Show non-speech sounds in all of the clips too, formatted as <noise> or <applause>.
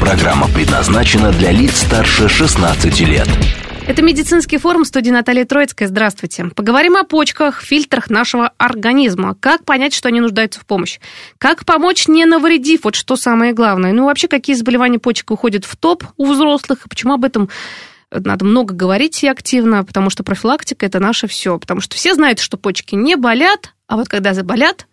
Программа предназначена для лиц старше 16 лет. Это медицинский форум студии Наталья Троицкая. Здравствуйте. Поговорим о почках, фильтрах нашего организма. Как понять, что они нуждаются в помощи? Как помочь, не навредив? Вот что самое главное. Ну, вообще, какие заболевания почек уходят в топ у взрослых? И почему об этом надо много говорить и активно, потому что профилактика – это наше все. Потому что все знают, что почки не болят, а вот когда заболят,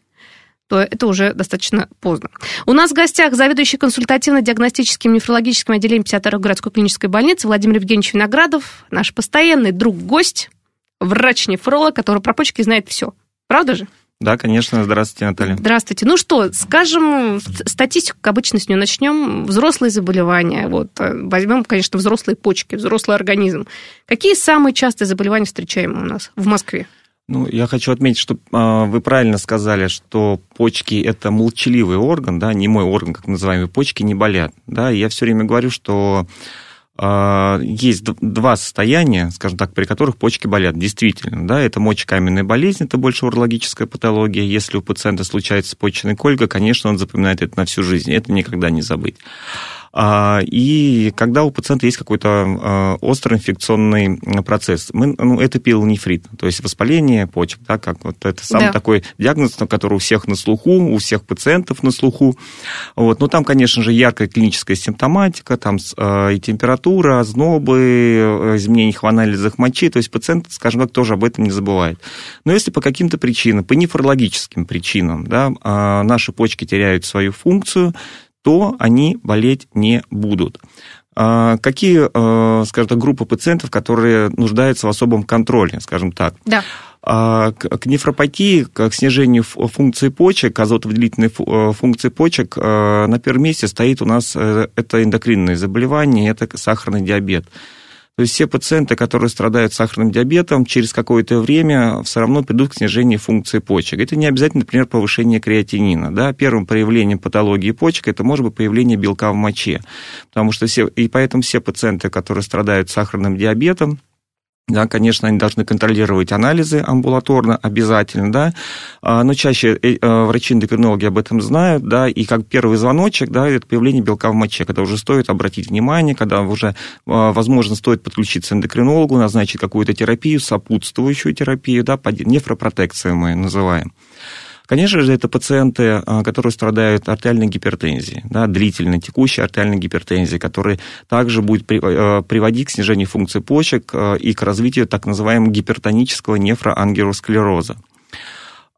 то это уже достаточно поздно. У нас в гостях заведующий консультативно-диагностическим нефрологическим отделением 52-й городской клинической больницы Владимир Евгеньевич Виноградов, наш постоянный друг-гость, врач-нефролог, который про почки знает все. Правда же? Да, конечно. Здравствуйте, Наталья. Здравствуйте. Ну что, скажем, статистику, как обычно, с нее начнем. Взрослые заболевания. Вот, э, возьмем, конечно, взрослые почки, взрослый организм. Какие самые частые заболевания встречаем у нас в Москве? Ну, я хочу отметить, что э, вы правильно сказали, что почки это молчаливый орган, да, не мой орган, как называемые почки не болят. Да, и я все время говорю, что а, есть два состояния, скажем так, при которых почки болят. Действительно, да, это мочекаменная болезнь, это больше урологическая патология. Если у пациента случается почечный колька, конечно, он запоминает это на всю жизнь. Это никогда не забыть. А, и когда у пациента есть какой-то а, острый инфекционный процесс, мы, ну, это пилонефрит, то есть воспаление почек, да, как вот это самый да. такой диагноз, который у всех на слуху, у всех пациентов на слуху. Вот. Но там, конечно же, яркая клиническая симптоматика, там а, и температура, ознобы, изменения в анализах мочи, то есть пациент, скажем так, тоже об этом не забывает. Но если по каким-то причинам, по нефрологическим причинам, да, наши почки теряют свою функцию, то они болеть не будут. А какие, э, скажем так, группы пациентов, которые нуждаются в особом контроле, скажем так? Да. А к нефропатии, к снижению функции почек, азотовыделительной э, функции почек, э, на первом месте стоит у нас это эндокринные заболевания, это сахарный диабет. То есть все пациенты, которые страдают сахарным диабетом, через какое-то время все равно придут к снижению функции почек. Это не обязательно, например, повышение креатинина. Да? Первым проявлением патологии почек это может быть появление белка в моче. Потому что все, и поэтому все пациенты, которые страдают сахарным диабетом, да, конечно, они должны контролировать анализы амбулаторно обязательно, да, а, но чаще э, э, врачи-эндокринологи об этом знают, да, и как первый звоночек, да, это появление белка в моче, когда уже стоит обратить внимание, когда уже, а, возможно, стоит подключиться эндокринологу, назначить какую-то терапию, сопутствующую терапию, да, нефропротекцию мы называем. Конечно же, это пациенты, а, которые страдают артериальной гипертензией, да, длительной текущей артериальной гипертензией, которая также будет а, приводить к снижению функции почек а, и к развитию так называемого гипертонического нефроангиосклероза.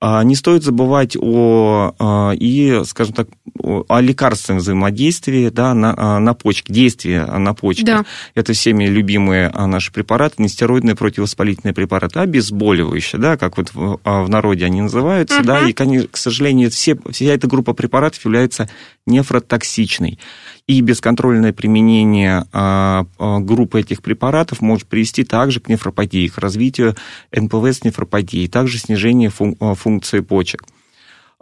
А, не стоит забывать о, а, и, скажем так, о лекарственном взаимодействии да, на, а, на почке, действии на почке. Да. Это всеми любимые наши препараты, нестероидные противовоспалительные препараты, обезболивающие, да, как вот в, в народе они называются, uh-huh. да, и, к сожалению, все, вся эта группа препаратов является нефротоксичной и бесконтрольное применение а, а, группы этих препаратов может привести также к нефропатии, к развитию НПВС нефропатии, также снижению а, функции почек.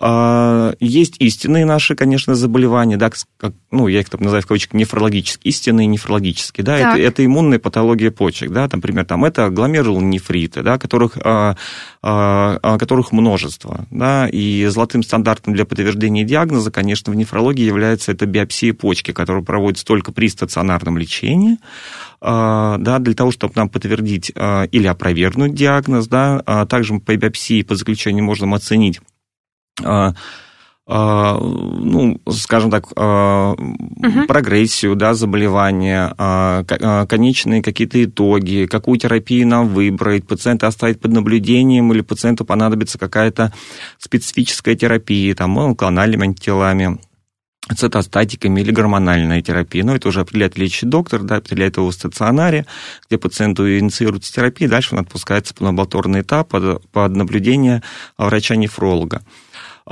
А, есть истинные наши, конечно, заболевания, да, как, ну, я их так называю в кавычках нефрологические, истинные нефрологические, да, это, это иммунная патология почек, да, например, там это гломерулонефриты, да, которых, а, а, которых множество, да, и золотым стандартом для подтверждения диагноза, конечно, в нефрологии является это биопсия почки, которая проводится только при стационарном лечении, да, для того, чтобы нам подтвердить или опровергнуть диагноз, да, также по биопсии по заключению можем оценить а, а, ну, скажем так, угу. прогрессию да, заболевания, конечные какие-то итоги, какую терапию нам выбрать, пациента оставить под наблюдением или пациенту понадобится какая-то специфическая терапия, там, моноклональными антителами цитостатиками или гормональная терапия. Но это уже определяет лечащий доктор, да, определяет его в стационаре, где пациенту инициируется терапия, дальше он отпускается по лабораторный этап под, под наблюдение врача-нефролога.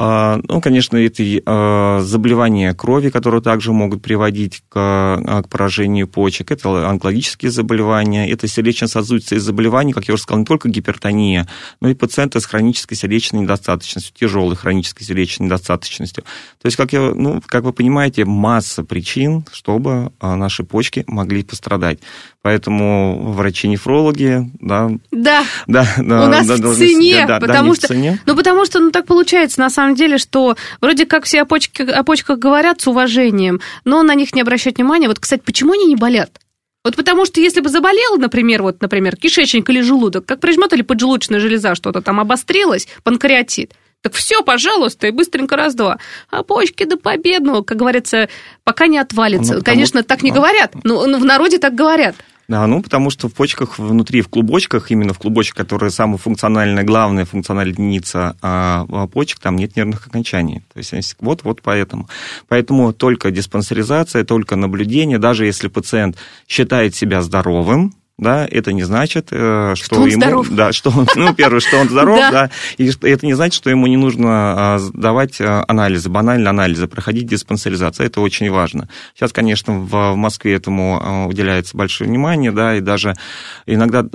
А, ну, конечно, это а, заболевания крови, которые также могут приводить к, а, к поражению почек. Это онкологические заболевания, это сердечно-сосудистые заболевания, как я уже сказал, не только гипертония, но и пациенты с хронической сердечной недостаточностью, тяжелой хронической сердечной недостаточностью. То есть, как, я, ну, как вы понимаете, масса причин, чтобы наши почки могли пострадать. Поэтому врачи-нефрологи, да. Да. Да, да. У нас да, в цене, да, потому да, что, цене. ну потому что, ну так получается на самом деле, что вроде как все о, почке, о почках говорят с уважением, но на них не обращать внимания. Вот, кстати, почему они не болят? Вот потому что если бы заболел, например, вот, например, кишечник или желудок, как прижмет или поджелудочная железа что-то там обострилось, панкреатит, так все, пожалуйста, и быстренько раз-два. А почки до победного, как говорится, пока не отвалится. Ну, Конечно, так не говорят, но в народе так говорят. Да, ну потому что в почках внутри, в клубочках, именно в клубочках, которые самая функциональная, главная функциональная единица а, а почек, там нет нервных окончаний. То есть вот, вот поэтому. Поэтому только диспансеризация, только наблюдение, даже если пациент считает себя здоровым, да, это не значит, э, что, что он ему... Здоров. Да, что он, ну, первое, что он здоров, <laughs> да, и это не значит, что ему не нужно а, давать э, анализы, банальные анализы, проходить диспансеризацию, это очень важно. Сейчас, конечно, в Москве этому э, уделяется большое внимание, да, и даже иногда,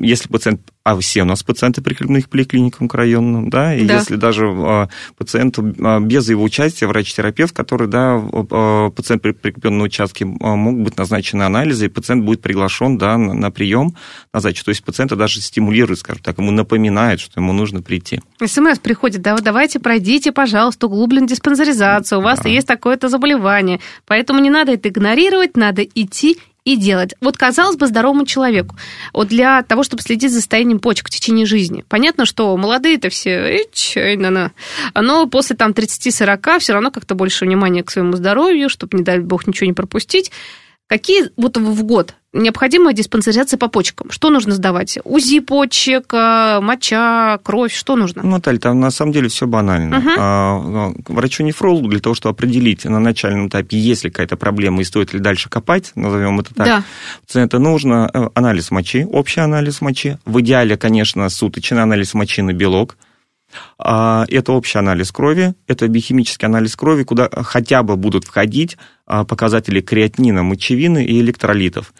если пациент а все у нас пациенты прикреплены к поликлиникам к районным, да, и да. если даже э, пациенту без его участия, врач-терапевт, который, да, пациент прикреплен на участке, могут быть назначены анализы, и пациент будет приглашен, да, на, на прием назначить. То есть пациента даже стимулирует, скажем так, ему напоминает, что ему нужно прийти. СМС приходит, да, давайте пройдите, пожалуйста, углубленную диспансеризацию, у вас да. есть такое-то заболевание, поэтому не надо это игнорировать, надо идти и делать. Вот, казалось бы, здоровому человеку, вот для того, чтобы следить за состоянием почек в течение жизни. Понятно, что молодые-то все, на но после там 30-40 все равно как-то больше внимания к своему здоровью, чтобы, не дай бог, ничего не пропустить. Какие вот в год необходима диспансеризация по почкам? Что нужно сдавать? УЗИ почек, э, моча, кровь, что нужно? Ну, Наталья, там на самом деле все банально. Угу. А, врачу-нефрологу для того, чтобы определить на начальном этапе, есть ли какая-то проблема и стоит ли дальше копать, назовем это так, да. пациента нужно э, анализ мочи, общий анализ мочи. В идеале, конечно, суточный анализ мочи на белок. А, это общий анализ крови, это биохимический анализ крови, куда хотя бы будут входить а, показатели креатинина, мочевины и электролитов.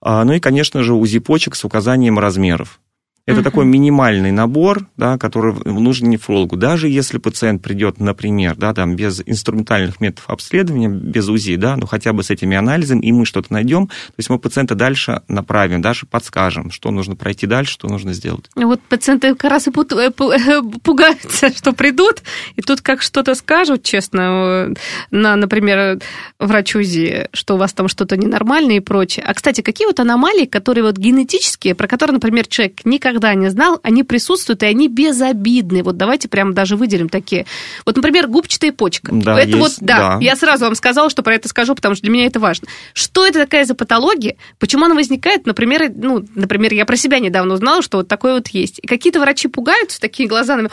А, ну и, конечно же, УЗИ почек с указанием размеров. Это uh-huh. такой минимальный набор, да, который нужен нефрологу. Даже если пациент придет, например, да, там, без инструментальных методов обследования, без УЗИ, да, но хотя бы с этими анализами, и мы что-то найдем, то есть мы пациента дальше направим, даже подскажем, что нужно пройти дальше, что нужно сделать. Вот пациенты как раз и э, э, пугаются, что придут, и тут как что-то скажут, честно, э, на, например, врач УЗИ, что у вас там что-то ненормальное и прочее. А, кстати, какие вот аномалии, которые вот генетические, про которые, например, человек никогда никогда не знал, они присутствуют, и они безобидны. Вот давайте прямо даже выделим такие. Вот, например, губчатая почка. Да, это есть, вот, да, да, я сразу вам сказала, что про это скажу, потому что для меня это важно. Что это такая за патология? Почему она возникает? Например, ну, например, я про себя недавно узнала, что вот такое вот есть. И какие-то врачи пугаются такими глазами,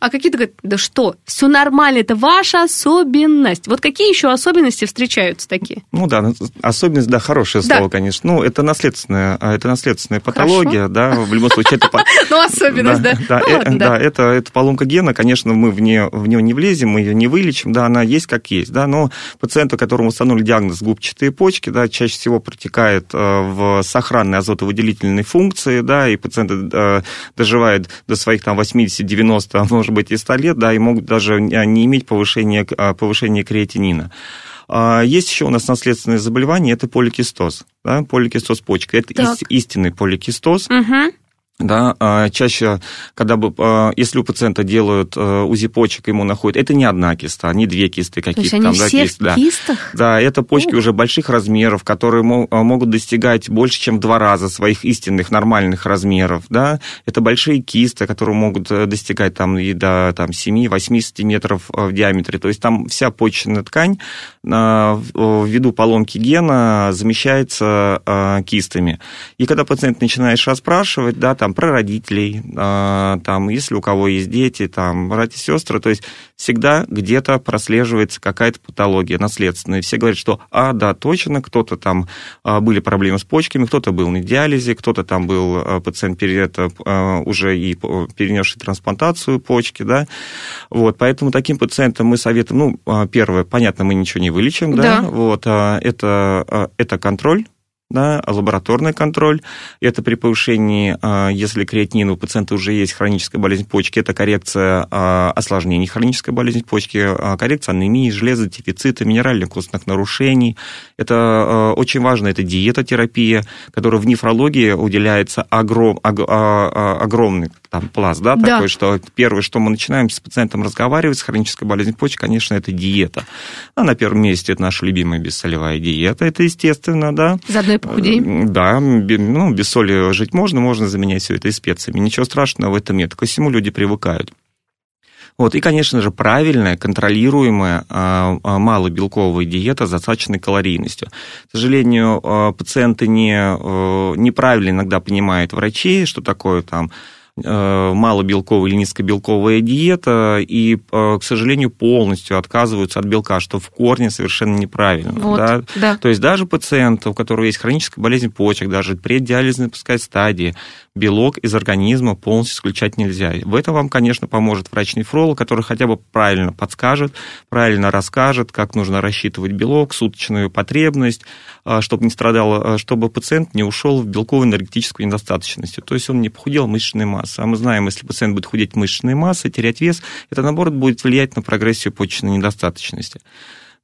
а какие-то говорят, да что, все нормально, это ваша особенность. Вот какие еще особенности встречаются такие? Ну да, ну, особенность, да, хорошее да. слово, конечно. Ну, это наследственная, а, это наследственная патология, Хорошо. да, в любом случае это... <laughs> Ну, особенность, да. Да, это это поломка гена, конечно, мы в нее не влезем, мы ее не вылечим, да, она есть как есть, да, но пациенту, которому установили диагноз губчатые почки, да, чаще всего протекает э, в сохранной азотовыделительной функции, да, и пациенты э, доживают до своих там 80, 90, может быть, и 100 лет, да, и могут даже не иметь повышения, э, повышения креатинина. А, есть еще у нас наследственное заболевание, это поликистоз. Да, поликистоз почки. Это так. истинный поликистоз. Угу да, а, чаще, когда бы, а, если у пациента делают а, УЗИ почек, ему находят, это не одна киста, не две кисты каких-то там, да, кист, да. кистах? Да, это почки О. уже больших размеров, которые могут достигать больше, чем в два раза своих истинных нормальных размеров, да, это большие кисты, которые могут э, достигать там и до там, 7-8 сантиметров в диаметре, то есть там вся почечная ткань ввиду поломки гена замещается кистами. И когда пациент начинаешь расспрашивать, да, там там, про родителей, а, там, если у кого есть дети, там, братья, сестры, то есть всегда где-то прослеживается какая-то патология наследственная. Все говорят, что, а, да, точно, кто-то там а, были проблемы с почками, кто-то был на диализе, кто-то там был пациент перед это уже и перенесший трансплантацию почки, да, вот, поэтому таким пациентам мы советуем, ну, первое, понятно, мы ничего не вылечим, да, да. вот, это, это контроль, да, лабораторный контроль. Это при повышении, а, если креатинин у пациента уже есть хроническая болезнь почки, это коррекция а, осложнений хронической болезни почки, а, коррекция анемии, железа, дефицита, минеральных костных нарушений. Это очень важно, это диетотерапия, которая в нефрологии уделяется огром, огромный там пласт, да, да, такой, что первое, что мы начинаем с пациентом разговаривать с хронической болезнью почек, конечно, это диета. А на первом месте это наша любимая бессолевая диета, это естественно, да. Заодно и похудеем. Да, ну, без соли жить можно, можно заменять все это и специями. Ничего страшного в этом нет, ко всему люди привыкают. Вот, и, конечно же, правильная, контролируемая а, а, малобелковая диета с достаточной калорийностью. К сожалению, а, пациенты не, неправильно иногда понимают врачи, что такое там Э, малобелковая или низкобелковая диета, и, э, к сожалению, полностью отказываются от белка, что в корне совершенно неправильно. Вот, да? Да. То есть даже пациент, у которого есть хроническая болезнь почек, даже преддиализной пускай стадии, белок из организма полностью исключать нельзя. В этом вам, конечно, поможет врач-нефролог, который хотя бы правильно подскажет, правильно расскажет, как нужно рассчитывать белок, суточную потребность, а, чтобы не страдал, а, чтобы пациент не ушел в белковую энергетическую недостаточность. То есть он не похудел мышечной массы. А мы знаем, если пациент будет худеть мышечной массой, терять вес, это, наоборот, будет влиять на прогрессию почечной недостаточности.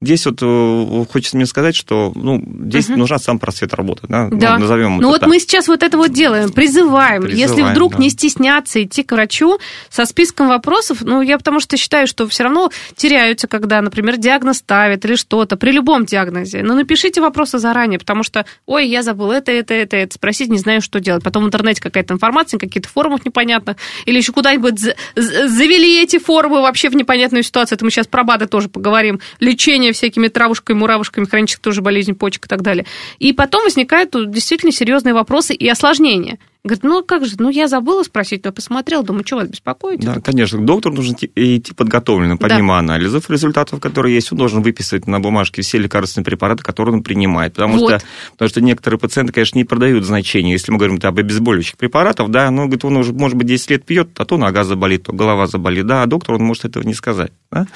Здесь вот э, хочется мне сказать, что ну, здесь угу. нужна сам просвет работы, да, да. Ну, назовем Ну вот так. мы сейчас вот это вот делаем, призываем, призываем если вдруг да. не стесняться идти к врачу со списком вопросов, ну я потому что считаю, что все равно теряются, когда, например, диагноз ставят или что-то, при любом диагнозе, но напишите вопросы заранее, потому что, ой, я забыл это, это, это, это, спросить, не знаю, что делать. Потом в интернете какая-то информация, какие-то форумов непонятных, или еще куда-нибудь завели эти форумы вообще в непонятную ситуацию, это мы сейчас про БАДы тоже поговорим, лечение всякими травушками, муравушками, хронической тоже болезнь почек и так далее. И потом возникают действительно серьезные вопросы и осложнения – Говорит, ну как же, ну я забыла спросить, но посмотрел, думаю, что вас беспокоит? Да, конечно, к доктору нужно идти подготовленным, помимо да. анализов, результатов, которые есть, он должен выписывать на бумажке все лекарственные препараты, которые он принимает. Потому, вот. что, потому что некоторые пациенты, конечно, не продают значения. Если мы говорим об обезболивающих препаратах, да, ну, говорит, он уже, может быть, 10 лет пьет, а то нога заболит, то голова заболит, да, а доктор, он может этого не сказать. Да?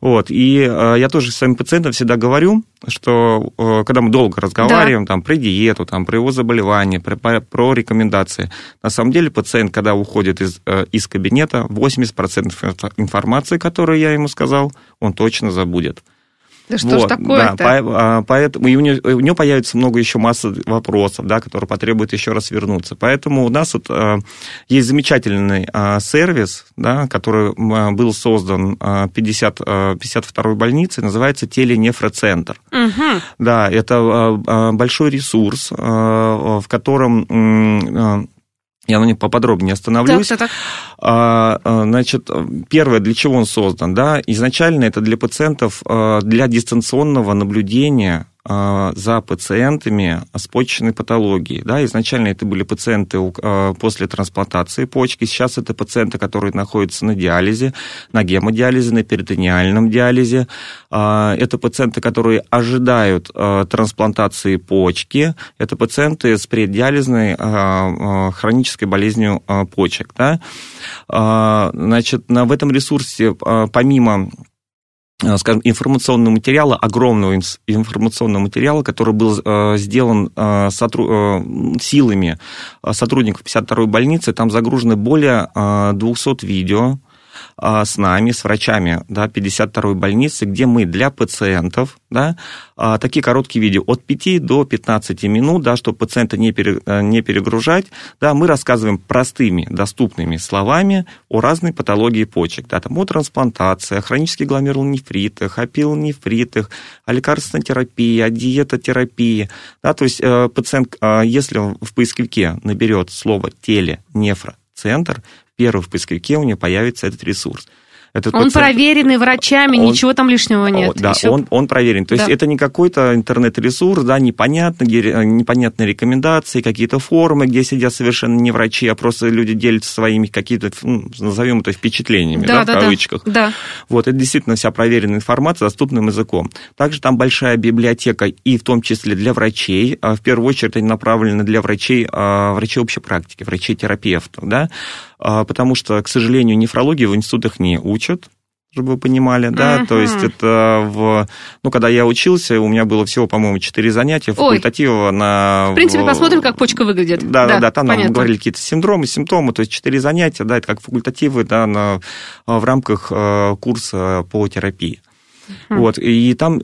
Вот, и э, я тоже своим пациентам всегда говорю, что э, когда мы долго разговариваем да. там, про диету, там, про его заболевание, про, про рекомендации, на самом деле пациент, когда уходит из, э, из кабинета, 80% информации, которую я ему сказал, он точно забудет. Да что вот, ж такое-то? Да, а, поэтому и у, него, у него появится много еще массы вопросов, да, которые потребуют еще раз вернуться. Поэтому у нас вот, а, есть замечательный а, сервис, да, который был создан 50, 52-й больницей, называется теленефроцентр. Угу. Да, это большой ресурс, в котором я на них поподробнее остановлюсь. Так, так, так. А, а, значит, первое, для чего он создан? Да? Изначально это для пациентов, а, для дистанционного наблюдения за пациентами с почечной патологией. Да, изначально это были пациенты а, после трансплантации почки, сейчас это пациенты, которые находятся на диализе, на гемодиализе, на перитониальном диализе. А, это пациенты, которые ожидают трансплантации почки. Это пациенты с преддиализной хронической болезнью почек. Да. Значит, в этом ресурсе помимо скажем, информационного материала, огромного информационного материала, который был э, сделан э, силами сотрудников 52-й больницы. Там загружено более 200 видео, с нами, с врачами да, 52-й больницы, где мы для пациентов, да, а, такие короткие видео от 5 до 15 минут, да, чтобы пациента э, не перегружать, да, мы рассказываем простыми, доступными словами о разной патологии почек, да, там о трансплантации, о хронических гломерулонефритах, о пилонефритах, о лекарственной терапии, о диетотерапии, да, то есть э, пациент, э, если он в поисковике наберет слово теле, нефро, первый в поисковике у нее появится этот ресурс. Это он проверенный врачами, он, ничего там лишнего нет. Да, Еще... он, он проверен. То да. есть это не какой-то интернет-ресурс, да, непонятно, где, непонятные рекомендации, какие-то форумы, где сидят совершенно не врачи, а просто люди делятся своими какими-то, ну, назовем это впечатлениями, да, да, да в кавычках. Да. Вот, это действительно вся проверенная информация доступным языком. Также там большая библиотека, и в том числе для врачей. А в первую очередь они направлены для врачей, а, врачей общей практики, врачей-терапевтов, да, потому что, к сожалению, нефрологию в институтах не учат, чтобы вы понимали, да, uh-huh. то есть это в, ну, когда я учился, у меня было всего, по-моему, четыре занятия факультатива на... В принципе, посмотрим, как почка выглядит. Да, да, да, там понятно. нам говорили какие-то синдромы, симптомы, то есть четыре занятия, да, это как факультативы, да, на, в рамках э, курса по терапии. Mm. Вот, и там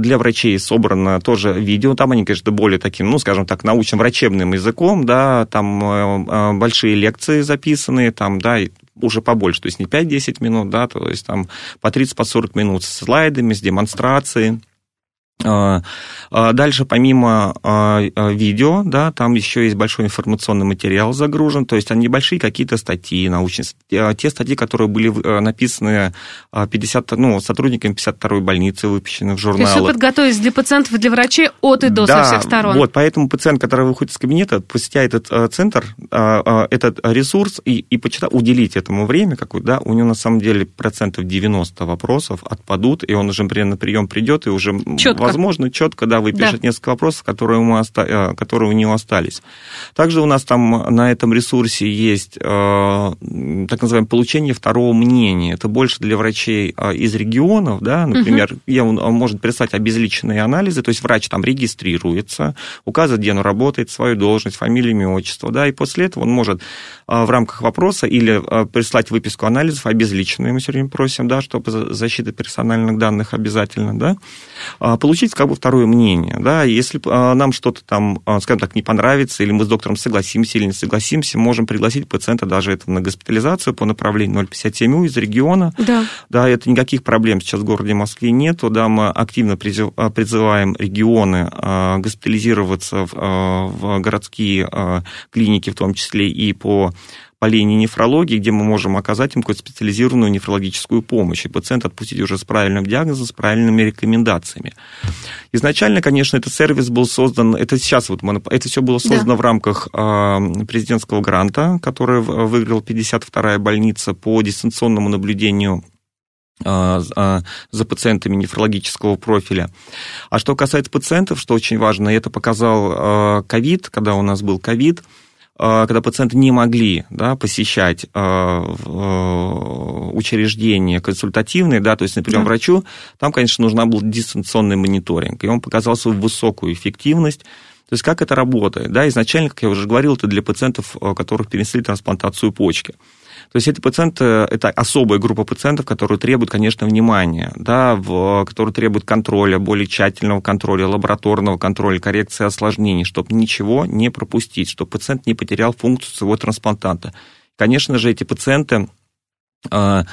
для врачей собрано тоже видео, там они, конечно, более таким, ну, скажем так, научно-врачебным языком, да, там э, э, большие лекции записаны, там, да, уже побольше, то есть не 5-10 минут, да, то есть там по 30-40 по минут с слайдами, с демонстрацией. А, а дальше, помимо а, видео, да, там еще есть большой информационный материал загружен, то есть они небольшие какие-то статьи научные, те статьи, которые были э, написаны 50, ну, сотрудниками 52-й больницы, выпущены в журналах. То есть вы подготовились для пациентов и для врачей от и до да, со всех сторон. вот, поэтому пациент, который выходит из кабинета, посетяет этот э, центр, этот ресурс и, и почитать, уделить этому время, какое, да, у него на самом деле процентов 90 вопросов отпадут, и он уже, на прием придет и уже... Четко возможно, четко, да, выпишет да. несколько вопросов, которые, ему оста... Э, которые у него остались. Также у нас там на этом ресурсе есть э, так называемое получение второго мнения. Это больше для врачей э, из регионов, да, например, угу. я, он может прислать обезличенные анализы, то есть врач там регистрируется, указывает, где он работает, свою должность, фамилию, имя, отчество, да, и после этого он может в рамках вопроса или прислать выписку анализов обезличенную, мы время просим, да, чтобы защита персональных данных обязательно, да, получить получить как бы второе мнение. Да? Если а, нам что-то там, а, скажем так, не понравится, или мы с доктором согласимся или не согласимся, можем пригласить пациента даже это на госпитализацию по направлению 057У из региона. Да. да, это никаких проблем сейчас в городе Москве нету. Да, мы активно а, призываем регионы госпитализироваться в городские клиники, в том числе и по по линии нефрологии, где мы можем оказать им какую-то специализированную нефрологическую помощь, и пациента отпустить уже с правильным диагнозом, с правильными рекомендациями. Изначально, конечно, этот сервис был создан, это сейчас вот, это все было создано да. в рамках а, президентского гранта, который выиграл 52-я больница по дистанционному наблюдению а, а, за пациентами нефрологического профиля. А что касается пациентов, что очень важно, это показал ковид, когда у нас был ковид, когда пациенты не могли да, посещать а, а, учреждения консультативные, да, то есть на прием да. врачу, там, конечно, нужна был дистанционный мониторинг, и он показал свою высокую эффективность. То есть как это работает? Да, изначально, как я уже говорил, это для пациентов, которых перенесли трансплантацию почки. То есть эти пациенты, это особая группа пациентов, которые требуют, конечно, внимания, да, в, которые требуют контроля, более тщательного контроля, лабораторного контроля, коррекции осложнений, чтобы ничего не пропустить, чтобы пациент не потерял функцию своего трансплантанта. Конечно же, эти пациенты а,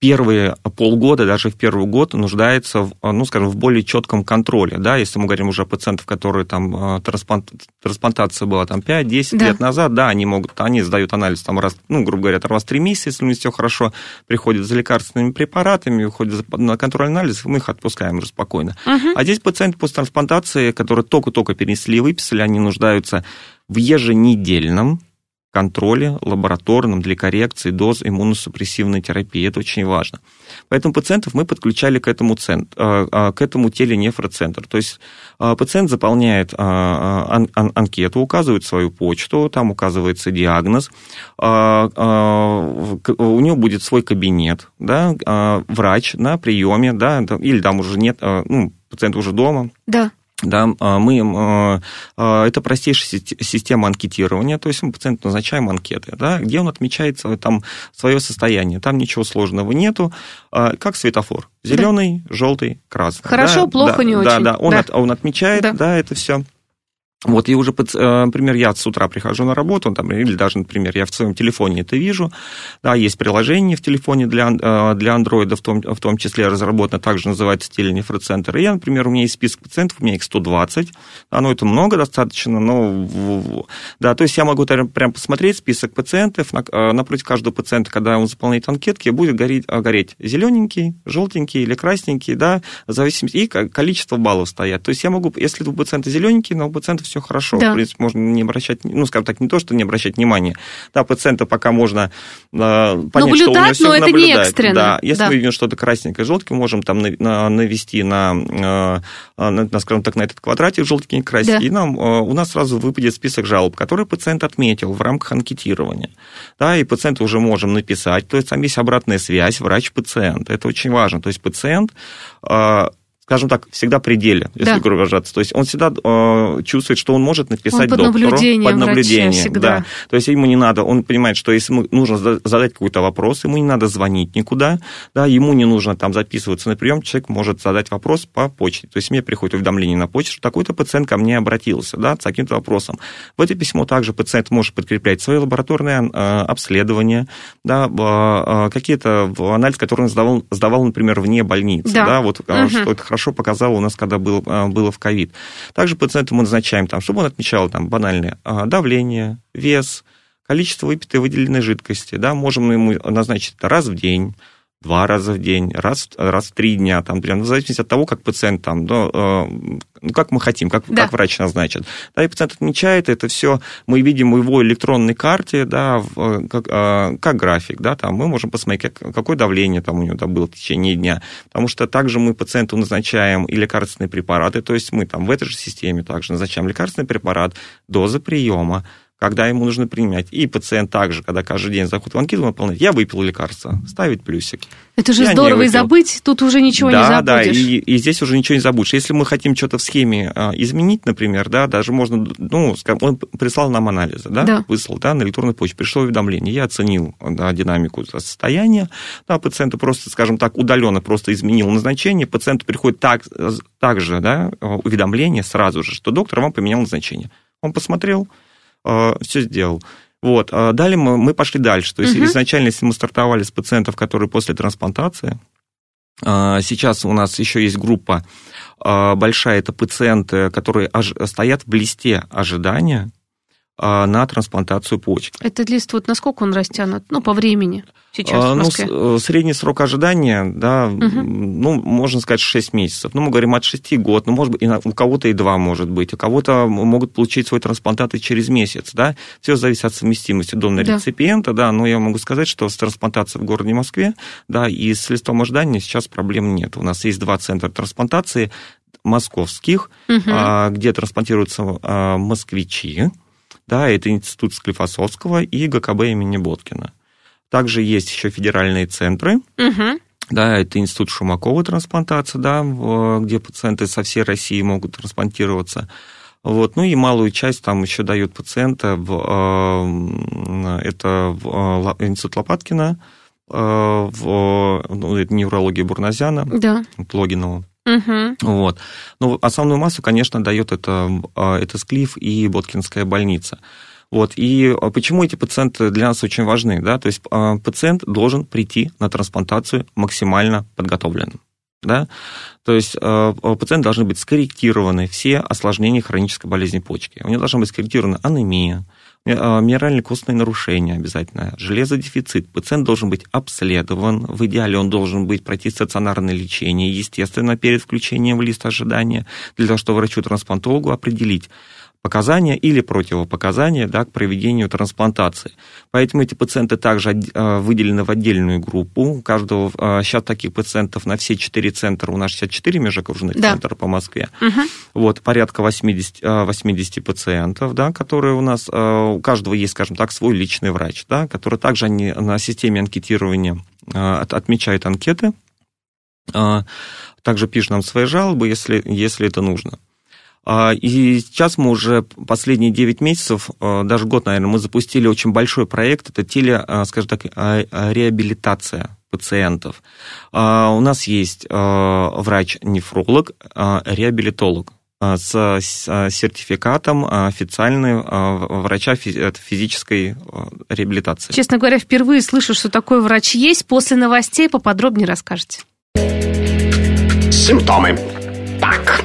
первые полгода, даже в первый год нуждается, в, ну, скажем, в более четком контроле, да, если мы говорим уже о пациентах, которые там, трансплант, трансплантация была там 5-10 да. лет назад, да, они могут, они сдают анализ там раз, ну, грубо говоря, раз в 3 месяца, если у них все хорошо, приходят за лекарственными препаратами, уходят на контрольный анализ, мы их отпускаем уже спокойно. Угу. А здесь пациенты после трансплантации, которые только-только перенесли и выписали, они нуждаются в еженедельном контроле лабораторном для коррекции доз иммуносупрессивной терапии. Это очень важно. Поэтому пациентов мы подключали к этому, центр, э, э, к этому теленефроцентру. То есть э, пациент заполняет анкету, указывает свою почту, там указывается диагноз, у него будет свой кабинет, да, врач на приеме, да, или там уже нет, ну, пациент уже дома. Да да, а, мы, а, а, это простейшая система анкетирования, то есть мы пациенту назначаем анкеты, да, где он отмечает свое, там, свое состояние. Там ничего сложного нету, как светофор. Зеленый, да. желтый, красный. Хорошо, да, плохо, да, не да, очень. Да, да, он, да. От, он отмечает, да. да, это все. Вот, и уже, э, например, я с утра прихожу на работу, там, или даже, например, я в своем телефоне это вижу, да, есть приложение в телефоне для, э, для Android, в том, в том числе разработано, также называется теленефроцентр. И я, например, у меня есть список пациентов, у меня их 120, да, ну, это много достаточно, но, да, то есть я могу прям посмотреть список пациентов, э, напротив каждого пациента, когда он заполняет анкетки, будет гореть, гореть зелененький, желтенький или красненький, да, в зависимости, и количество баллов стоят. То есть я могу, если у пациента зелененький, но у пациента все хорошо. Да. В принципе, можно не обращать, ну, скажем так, не то, что не обращать внимания. Да, пациента пока можно э, понять, наблюдать, что у него все но это не экстренно. Да, если да. мы видим что-то красненькое, желтенькое, можем там навести на, э, на, на, скажем так, на этот квадратик желтенький красить, да. и нам, у нас сразу выпадет список жалоб, которые пациент отметил в рамках анкетирования. Да, и пациенту уже можем написать, то есть там есть обратная связь врач-пациент. Это очень важно. То есть пациент скажем так, всегда пределе, если да. грубо выражаться. То есть он всегда э, чувствует, что он может написать он под доктору наблюдением под наблюдением. Да. То есть ему не надо, он понимает, что если ему нужно задать какой-то вопрос, ему не надо звонить никуда, да, ему не нужно там записываться на прием, человек может задать вопрос по почте. То есть мне приходит уведомление на почту, что такой-то пациент ко мне обратился да, с каким-то вопросом. В это письмо также пациент может подкреплять свои лабораторные э, обследования, да, э, какие-то анализы, которые он сдавал, сдавал, например, вне больницы. Да. Да, вот, угу. что это хорошо показало у нас, когда был, а, было в ковид. Также пациенту мы назначаем, там, чтобы он отмечал там, банальное а, давление, вес, количество выпитой выделенной жидкости. Да, можем ему назначить это раз в день, два раза в день, раз, раз в три дня, там, в зависимости от того, как пациент там, ну, э, ну как мы хотим, как, да. как врач назначит. Да, и пациент отмечает, это все мы видим в его электронной карте, да, в, э, как, э, как график, да, там мы можем посмотреть, как, какое давление там у него да, было в течение дня, потому что также мы пациенту назначаем и лекарственные препараты, то есть мы там в этой же системе также назначаем лекарственный препарат, доза приема, когда ему нужно принимать. И пациент также, когда каждый день заходит в анкету, выполняет, я выпил лекарство, ставить плюсик. Это же я здорово, и забыть тут уже ничего да, не забудешь. Да, и, и здесь уже ничего не забудешь. Если мы хотим что-то в схеме а, изменить, например, да, даже можно, ну, он прислал нам анализы, да, да. выслал, да, на электронную почту, пришло уведомление, я оценил да, динамику состояния, да, пациента просто, скажем так, удаленно просто изменил назначение, пациенту приходит так, так же, да, уведомление сразу же, что доктор вам поменял назначение. Он посмотрел, все сделал. Вот. А далее мы, мы пошли дальше. То есть угу. изначально, если мы стартовали с пациентов, которые после трансплантации, э, сейчас у нас еще есть группа э, большая, это пациенты, которые стоят в листе ожидания на трансплантацию почек. Этот лист вот насколько он растянут? Ну, по времени сейчас а, в Москве? Ну, средний срок ожидания, да, угу. ну, можно сказать, 6 месяцев. Ну, мы говорим от 6 год, ну, может быть, у кого-то и 2 может быть, у кого-то могут получить свой трансплантат и через месяц, да. Все зависит от совместимости донора-реципиента, да. да, но я могу сказать, что с трансплантацией в городе Москве, да, и с листом ожидания сейчас проблем нет. У нас есть два центра трансплантации московских, угу. где трансплантируются а, москвичи, да, это институт Склифосовского и ГКБ имени Боткина. Также есть еще федеральные центры. Угу. Да, это институт Шумакова трансплантация, да, где пациенты со всей России могут трансплантироваться. Вот. Ну и малую часть там еще дают пациента в, э, это в э, институт Лопаткина, э, в ну, это неврология Бурназяна, да. Логинова. Угу. Вот. Но основную массу, конечно, дает это, это Склиф и Боткинская больница. Вот, и а, почему эти пациенты для нас очень важны? Да? То есть а, пациент должен прийти на трансплантацию максимально подготовленным. Да? То есть пациент должны быть скорректированы все осложнения хронической болезни почки. У него должна быть скорректирована анемия, минерально-костные нарушения обязательно, железодефицит. Пациент должен быть обследован, в идеале он должен быть пройти стационарное лечение, естественно, перед включением в лист ожидания, для того, чтобы врачу-трансплантологу определить, показания или противопоказания да, к проведению трансплантации. Поэтому эти пациенты также э, выделены в отдельную группу. У каждого сейчас э, таких пациентов на все четыре центра, у нас 64 межокружных да. центра по Москве. Угу. Вот, порядка 80, 80 э, пациентов, да, которые у нас, у каждого есть, скажем так, свой личный врач, да, который также они на системе анкетирования отмечают анкеты, также пишет нам свои жалобы, если, если это нужно. А, и сейчас мы уже последние 9 месяцев, а, даже год, наверное, мы запустили очень большой проект. Это теле, а, скажем так, реабилитация пациентов. У нас есть врач-нефролог, реабилитолог. с сертификатом официальной врача физической реабилитации. Честно говоря, впервые слышу, что такой врач есть. После новостей поподробнее расскажете. Симптомы. Так,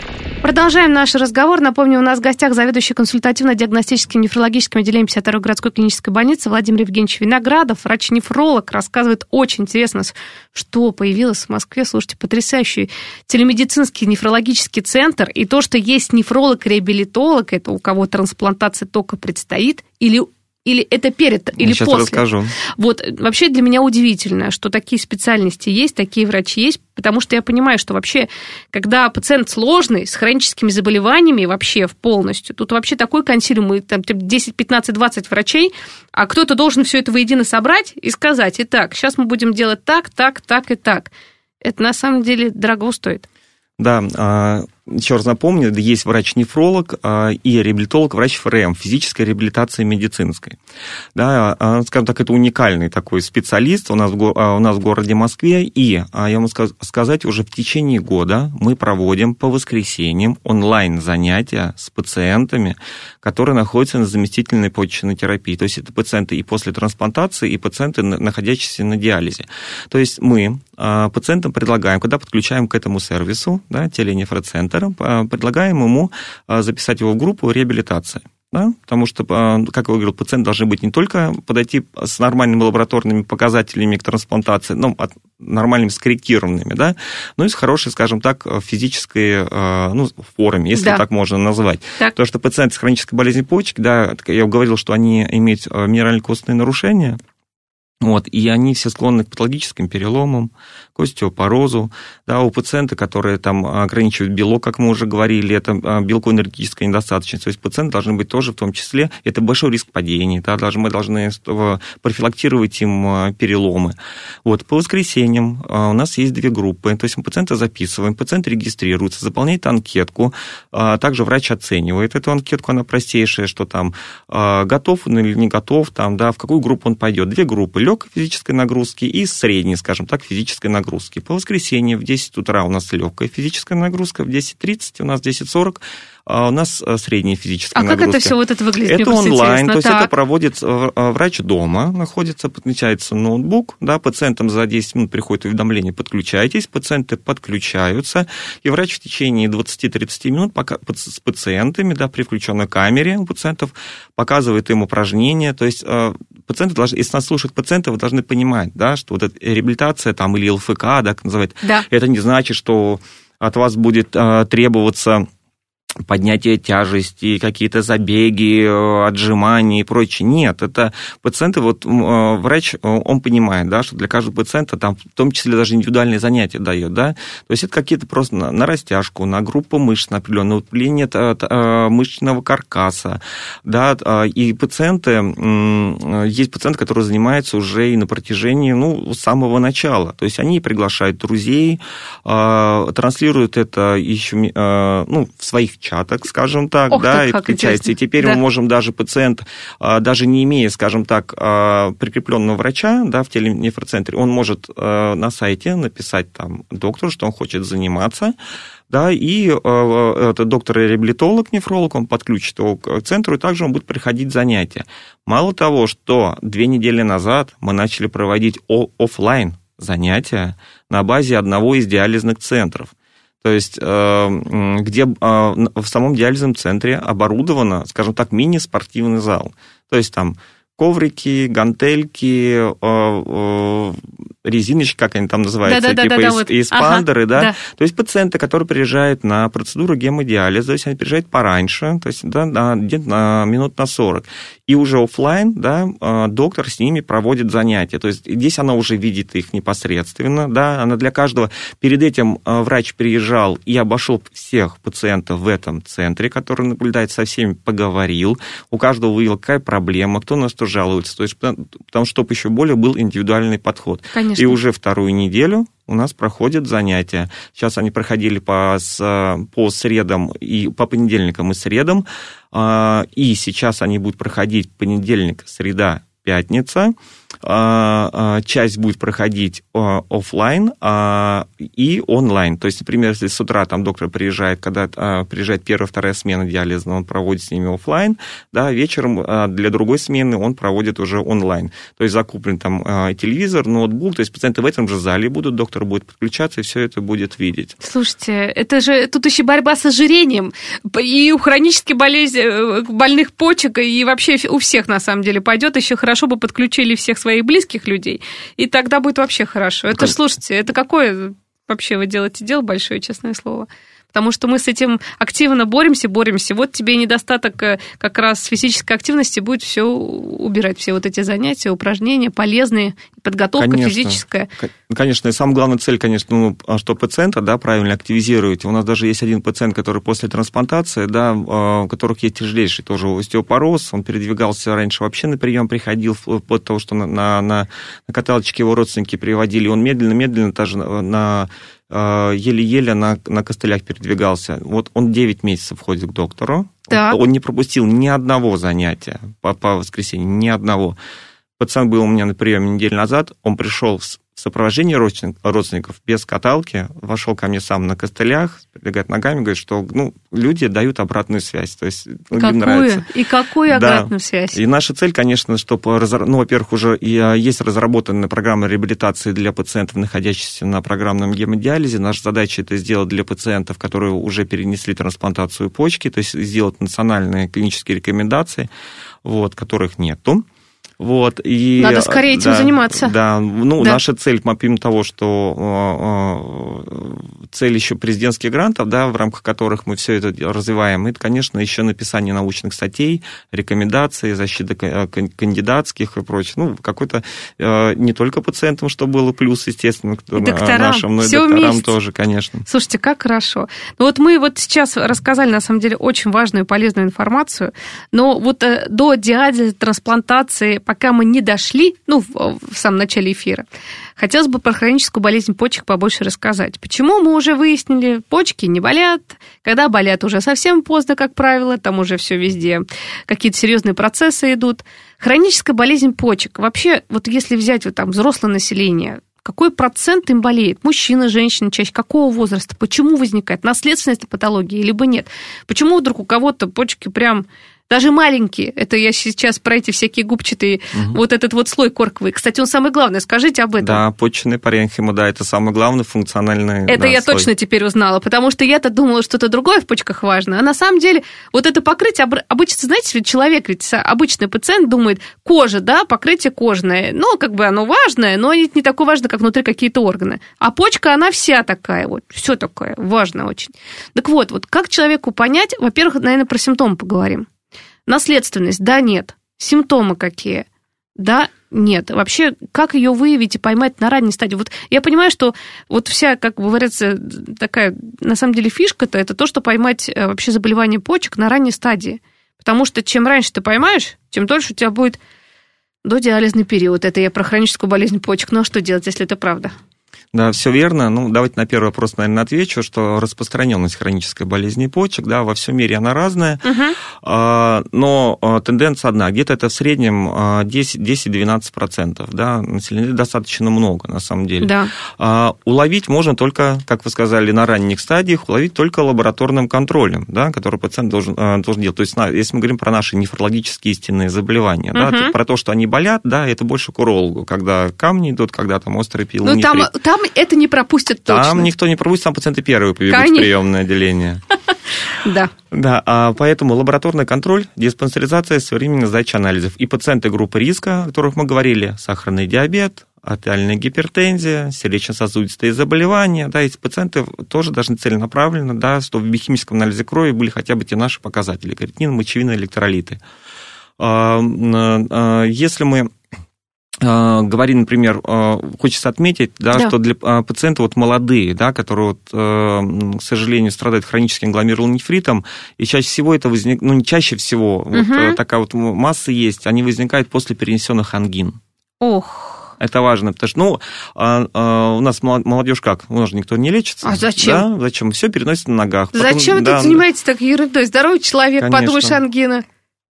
Продолжаем наш разговор. Напомню, у нас в гостях заведующий консультативно-диагностическим нефрологическим отделением 52-й городской клинической больницы Владимир Евгеньевич Виноградов, врач-нефролог, рассказывает очень интересно, что появилось в Москве. Слушайте, потрясающий телемедицинский нефрологический центр. И то, что есть нефролог-реабилитолог, это у кого трансплантация только предстоит, или или это перед, или Сейчас после? расскажу. Вот вообще для меня удивительно, что такие специальности есть, такие врачи есть, потому что я понимаю, что вообще, когда пациент сложный, с хроническими заболеваниями вообще в полностью, тут вообще такой консилиум, там 10, 15, 20 врачей, а кто-то должен все это воедино собрать и сказать, итак, сейчас мы будем делать так, так, так и так. Это на самом деле дорого стоит. Да, а, еще раз напомню, есть врач-нефролог а, и реабилитолог, врач ФРМ, физической реабилитации медицинской. Да, а, скажем так, это уникальный такой специалист у нас, в, у нас в городе Москве. И, я могу сказать, уже в течение года мы проводим по воскресеньям онлайн занятия с пациентами, которые находятся на заместительной почечной терапии. То есть это пациенты и после трансплантации, и пациенты, находящиеся на диализе. То есть мы пациентам предлагаем, когда подключаем к этому сервису, да, теленефроцентр, а, предлагаем ему а, записать его в группу реабилитации. Да? Потому что, а, как я говорил, пациент должен быть не только подойти с нормальными лабораторными показателями к трансплантации, ну, нормальными скорректированными, да, но и с хорошей, скажем так, физической ну, форме, если да. так можно назвать. Так. Потому что пациенты с хронической болезнью почек, да, я говорил, что они имеют минерально-костные нарушения, вот, и они все склонны к патологическим переломам, остеопорозу. Да, у пациента, которые там ограничивают белок, как мы уже говорили, это а, белково-энергетическая недостаточность. То есть пациенты должны быть тоже в том числе, это большой риск падения, да, даже мы должны профилактировать им а, переломы. Вот, по воскресеньям а, у нас есть две группы. То есть мы пациента записываем, пациент регистрируется, заполняет анкетку, также врач оценивает эту анкетку, она простейшая, что там готов он или не готов, там, да, в какую группу он пойдет. Две группы легкой физической нагрузки и средней, скажем так, физической нагрузки. По воскресенье в 10 утра у нас легкая физическая нагрузка, в 10.30 у нас 10.40 а у нас э, средняя физическая а нагрузка. А как это все вот это выглядит? Это онлайн, то есть так. это проводит э, э, врач дома, находится, подключается ноутбук, да, пациентам за 10 минут приходит уведомление, подключайтесь, пациенты подключаются, и врач в течение 20-30 минут пока, с пациентами, да, при включенной камере у пациентов показывает им упражнения, то есть пациенты должны, если нас слушают пациенты, вы должны понимать, да, что вот эта реабилитация там или ЛФК, да, как называют, да. это не значит, что от вас будет требоваться поднятие тяжести, какие-то забеги, э, отжимания и прочее. Нет, это пациенты, вот э, врач, э, он понимает, да, что для каждого пациента там в том числе даже индивидуальные занятия дает, да, то есть это какие-то просто на, на растяжку, на группу мышц, на определенное удлинение мышечного каркаса, да, и пациенты, есть пациенты, которые занимаются уже и на протяжении, ну, самого начала, то есть они приглашают друзей, транслируют это еще, ну, в своих чатах, скажем так, Ох, да, и включается. И теперь да. мы можем даже пациент, а, даже не имея, скажем так, а, прикрепленного врача, да, в теленефроцентре, он может а, на сайте написать там доктору, что он хочет заниматься, да, и этот доктор-реабилитолог, нефролог, он подключит его к центру, и также он будет приходить занятия. Мало того, что две недели назад мы начали проводить офлайн занятия на базе одного из диализных центров. То есть, э, где э, в самом диализном центре оборудовано, скажем так, мини-спортивный зал. То есть там коврики, гантельки, э, резиночки, как они там называются, да, да, типа да, да, да, вот. да? да. То есть пациенты, которые приезжают на процедуру гемодиализа, то есть они приезжают пораньше, то есть да, на, где-то на минут на 40. И уже офлайн, да, а, доктор с ними проводит занятия. То есть здесь она уже видит их непосредственно, да, она для каждого... Перед этим а, врач приезжал и обошел всех пациентов в этом центре, который наблюдает со всеми, поговорил, у каждого выявил, какая проблема, кто на что жалуется, то есть потому что, чтобы еще более был индивидуальный подход. Конечно. И уже вторую неделю у нас проходят занятия. Сейчас они проходили по, по средам и по понедельникам и средам. А, и сейчас они будут проходить понедельник, среда, пятница. А, а, часть будет проходить а, офлайн и онлайн. То есть, например, если с утра там доктор приезжает, когда приезжает первая, вторая смена диализа, он проводит с ними офлайн, да, вечером для другой смены он проводит уже онлайн. То есть закуплен там телевизор, ноутбук, то есть пациенты в этом же зале будут, доктор будет подключаться и все это будет видеть. Слушайте, это же тут еще борьба с ожирением и у хронически болезни, э, больных почек, и вообще у всех на самом деле пойдет. Еще хорошо бы подключили всех своих своих близких людей, и тогда будет вообще хорошо. Это слушайте, это какое вообще вы делаете дело большое, честное слово потому что мы с этим активно боремся, боремся. Вот тебе недостаток э, как раз физической активности будет все убирать, все вот эти занятия, упражнения полезные, подготовка конечно, физическая. Конечно, и самая главная цель, конечно, ну, а что пациента, да, правильно активизируете. У нас даже есть один пациент, который после трансплантации, да, а, у которых есть тяжелейший тоже остеопороз, он передвигался раньше вообще на прием приходил, вплоть до того, что на, на, на каталочке его родственники приводили, он медленно-медленно даже на, на еле-еле на, на костылях передвигался. Вот он 9 месяцев ходит к доктору. Так. Он, он не пропустил ни одного занятия по, по воскресенье, ни одного. Пацан был у меня на приеме неделю назад, он пришел с сопровождении родственников, без каталки, вошел ко мне сам на костылях, передвигает ногами, говорит, что ну, люди дают обратную связь. То есть ну, какую? им нравится. И какую обратную да. связь? И наша цель, конечно, чтобы, ну, во-первых, уже а, есть разработанная программа реабилитации для пациентов, находящихся на программном гемодиализе. Наша задача это сделать для пациентов, которые уже перенесли трансплантацию почки, то есть сделать национальные клинические рекомендации, вот, которых нету. Вот, и, Надо скорее этим да, заниматься. Да, ну, да. наша цель, помимо того, что э, э, цель еще президентских грантов, да, в рамках которых мы все это развиваем, это, конечно, еще написание научных статей, рекомендаций, защита э, кандидатских и прочее. Ну, какой-то не только пациентам, что было плюс, естественно, докторам, нашим, но и докторам вместе. тоже, конечно. Слушайте, как хорошо. Ну, вот мы вот сейчас рассказали, на самом деле, очень важную и полезную информацию, но вот до диализа, трансплантации, пока мы не дошли, ну, в, в самом начале эфира, хотелось бы про хроническую болезнь почек побольше рассказать. Почему мы уже выяснили, почки не болят, когда болят уже совсем поздно, как правило, там уже все везде, какие-то серьезные процессы идут. Хроническая болезнь почек, вообще, вот если взять вот там взрослое население, какой процент им болеет? Мужчина, женщина, чаще какого возраста? Почему возникает? Наследственность патологии, либо нет? Почему вдруг у кого-то почки прям даже маленькие, это я сейчас про эти всякие губчатые, угу. вот этот вот слой корковый. Кстати, он самый главный, скажите об этом. Да, почечный паренхима, да, это самый главный функциональный Это да, я слой. точно теперь узнала, потому что я-то думала, что-то другое в почках важно, а на самом деле вот это покрытие, обычно, знаете, ведь человек, ведь обычный пациент думает, кожа, да, покрытие кожное, ну, как бы оно важное, но не, такое важно, как внутри какие-то органы. А почка, она вся такая вот, все такое, важно очень. Так вот, вот как человеку понять, во-первых, наверное, про симптомы поговорим. Наследственность, да, нет. Симптомы какие? Да, нет. Вообще, как ее выявить и поймать на ранней стадии? Вот я понимаю, что вот вся, как говорится, такая, на самом деле, фишка-то, это то, что поймать э, вообще заболевание почек на ранней стадии. Потому что чем раньше ты поймаешь, тем дольше у тебя будет додиализный период. Это я про хроническую болезнь почек. Ну а что делать, если это правда? Да, все верно. Ну, давайте на первый вопрос, наверное, отвечу, что распространенность хронической болезни почек, да, во всем мире она разная, угу. но а, тенденция одна. Где-то это в среднем 10-12%, да, населения достаточно много, на самом деле. Да. А, уловить можно только, как вы сказали, на ранних стадиях, уловить только лабораторным контролем, да, который пациент должен, должен делать. То есть, если мы говорим про наши нефрологические истинные заболевания, угу. да, про то, что они болят, да, это больше к урологу, когда камни идут, когда там острый пилонефрит. Ну, там, там это не пропустят точно. Там никто не пропустит, там пациенты первые побегут Конечно. в приемное отделение. <laughs> Да. Да, а поэтому лабораторный контроль, диспансеризация, современная сдача анализов. И пациенты группы риска, о которых мы говорили, сахарный диабет, артериальная гипертензия, сердечно-сосудистые заболевания, да, эти пациенты тоже должны целенаправленно, да, чтобы в биохимическом анализе крови были хотя бы те наши показатели, каротин, мочевина, электролиты. Если мы а, говори, например, а, хочется отметить, да, да. что для а, пациентов вот молодые, да, которые, вот, к сожалению, страдают хроническим гломерулонефритом, и чаще всего это возникает, ну, не чаще всего, угу. вот такая вот масса есть, они возникают после перенесенных ангин. Ох. Это важно, потому что, ну, а, а, у нас молодежь как? У нас же никто не лечится. А зачем? Да, зачем? Все переносится на ногах. Потом, зачем вы да, тут занимаетесь такой ерундой? Здоровый человек, Конечно. подумаешь, ангина.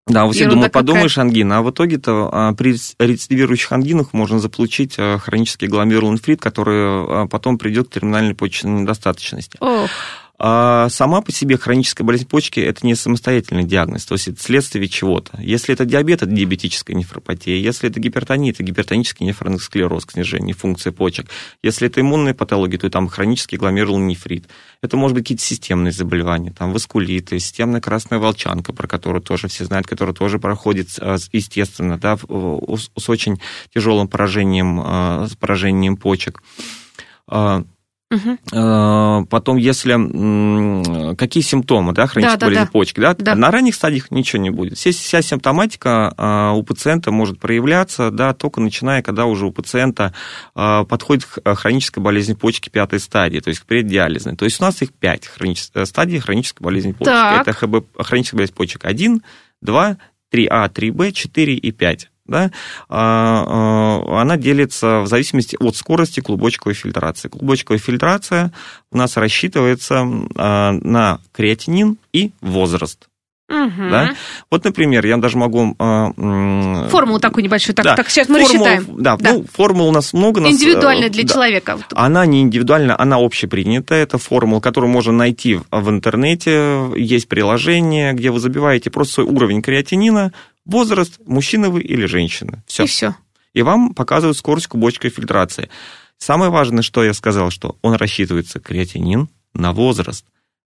Да, все думают, подумаешь, ангина, а в итоге-то а, при рецидивирующих ангинах можно заполучить а, хронический гломерулонефрит, который а, потом придет к терминальной почечной недостаточности. Ох. А сама по себе хроническая болезнь почки – это не самостоятельный диагноз, то есть это следствие чего-то. Если это диабет, это диабетическая нефропатия. Если это гипертония, это гипертонический нефронный склероз, снижение функции почек. Если это иммунные патологии, то там хронический гломерулонефрит. Это может быть какие-то системные заболевания, там воскулиты, системная красная волчанка, про которую тоже все знают, которая тоже проходит, а, естественно, да, с очень тяжелым поражением, а, с поражением почек. Угу. Потом, если какие симптомы, да, хронической да, болезни да, почки, да, да, на ранних стадиях ничего не будет. Вся, вся симптоматика а, у пациента может проявляться, да, только начиная, когда уже у пациента а, подходит хроническая болезнь почки пятой стадии, то есть преддиализной. То есть у нас их пять хронич... Э, стадий хронической болезни почки. Так. Это ХБ, хроническая болезнь почек 1, 2, 3А, 3Б, 4 и 5 да, а, а, она делится в зависимости от скорости клубочковой фильтрации. Клубочковая фильтрация у нас рассчитывается а, на креатинин и возраст. Угу. Да? Вот, например, я даже могу... Формулу такую небольшую, так, да. так сейчас мы формулу, рассчитаем. Да, да. Ну, формул у нас много. Нас, Индивидуальная для да. человека. Она не индивидуальная, она общепринятая. Это формула, которую можно найти в интернете. Есть приложение, где вы забиваете просто свой уровень креатинина, возраст, мужчина вы или женщина. Все. И все. И вам показывают скорость клубочковой фильтрации. Самое важное, что я сказал, что он рассчитывается креатинин на возраст.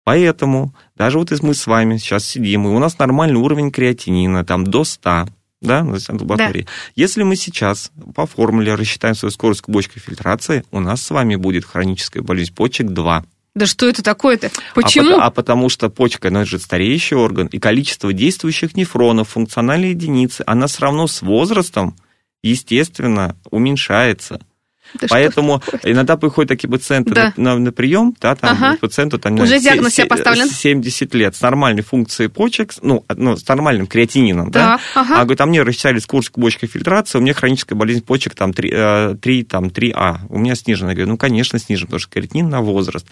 Поэтому даже вот если мы с вами сейчас сидим, и у нас нормальный уровень креатинина, там до 100, да, на лаборатории. Да. Если мы сейчас по формуле рассчитаем свою скорость клубочковой фильтрации, у нас с вами будет хроническая болезнь почек 2. Да что это такое-то? Почему? А, а потому что почка, она же стареющий орган, и количество действующих нефронов, функциональной единицы, она все равно с возрастом, естественно, уменьшается. Да Поэтому иногда приходят такие пациенты да. на, на, на прием, да, там ага. пациенту там, Уже диагноз себе поставлен. 70 лет с нормальной функцией почек, ну, ну с нормальным креатинином, да, да? Ага. а говорит, а мне рассчитали курс клубочковой фильтрации, у меня хроническая болезнь почек там 3, 3, э, там, 3А, у меня снижена. Я говорю, ну, конечно, снижен, потому что креатинин на возраст.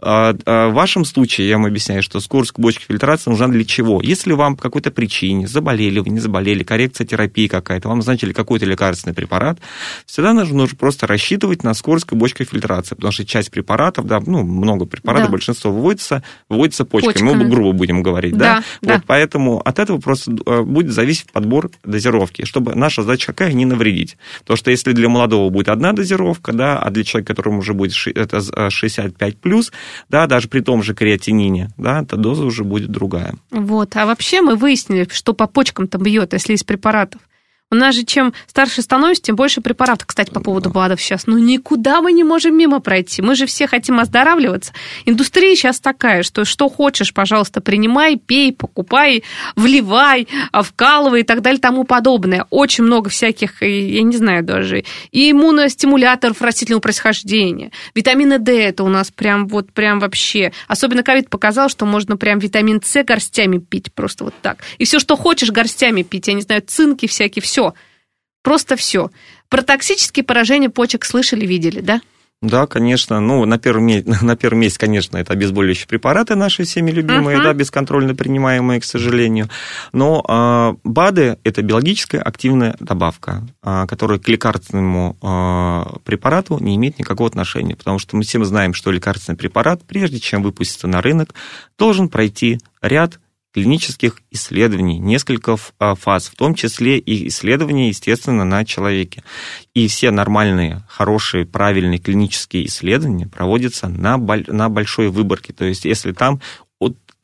А, а в вашем случае, я вам объясняю, что скорость клубочковой фильтрации нужна для чего? Если вам по какой-то причине заболели, вы не заболели, коррекция терапии какая-то, вам назначили какой-то лекарственный препарат, всегда нужно, просто рассчитать рассчитывать на скорость клубочковой фильтрации, потому что часть препаратов, да, ну, много препаратов, да. большинство выводится, выводится почками. почками. Мы грубо будем говорить, да? да? Вот, поэтому от этого просто э, будет зависеть подбор дозировки, чтобы наша задача какая, не навредить. Потому что если для молодого будет одна дозировка, да, а для человека, которому уже будет это 65 плюс, да, даже при том же креатинине, да, то доза уже будет другая. Вот, а вообще мы выяснили, что по почкам-то бьет, если из препаратов. У нас же чем старше становишься, тем больше препаратов, кстати, по поводу БАДов сейчас. Ну, никуда мы не можем мимо пройти. Мы же все хотим оздоравливаться. Индустрия сейчас такая, что что хочешь, пожалуйста, принимай, пей, покупай, вливай, вкалывай и так далее, тому подобное. Очень много всяких, я не знаю даже, и иммуностимуляторов растительного происхождения. Витамина D это у нас прям вот прям вообще. Особенно ковид показал, что можно прям витамин С горстями пить, просто вот так. И все, что хочешь, горстями пить. Я не знаю, цинки всякие, все Просто все. Про токсические поражения почек слышали, видели, да? Да, конечно. Ну, на первом, <laughs> на первом месте, конечно, это обезболивающие препараты наши всеми любимые, uh-huh. да, бесконтрольно принимаемые, к сожалению. Но э, БАДы – это биологическая активная добавка, э, которая к лекарственному э, препарату не имеет никакого отношения, потому что мы всем знаем, что лекарственный препарат, прежде чем выпуститься на рынок, должен пройти ряд клинических исследований, несколько а, фаз, в том числе и исследования, естественно, на человеке. И все нормальные, хорошие, правильные клинические исследования проводятся на, на большой выборке. То есть, если там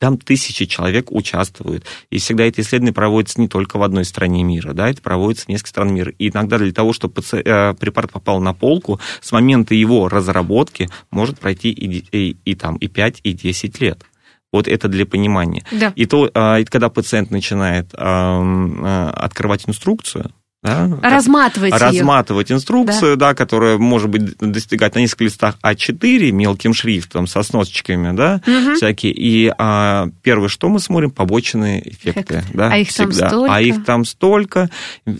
там тысячи человек участвуют. И всегда эти исследования проводятся не только в одной стране мира, да, это проводится в нескольких странах мира. И иногда для того, чтобы э, препарат попал на полку, с момента его разработки может пройти и, и, и, там, и 5, и 10 лет. Вот это для понимания. Да. И то, и когда пациент начинает открывать инструкцию, да? Разматывать Разматывать ее. инструкцию, да. да, которая может быть достигать на нескольких листах А4 мелким шрифтом со сносочками, да, угу. всякие. И а, первое, что мы смотрим, побочные эффекты. Эффект. Да, а их всегда. там столько. А их там столько.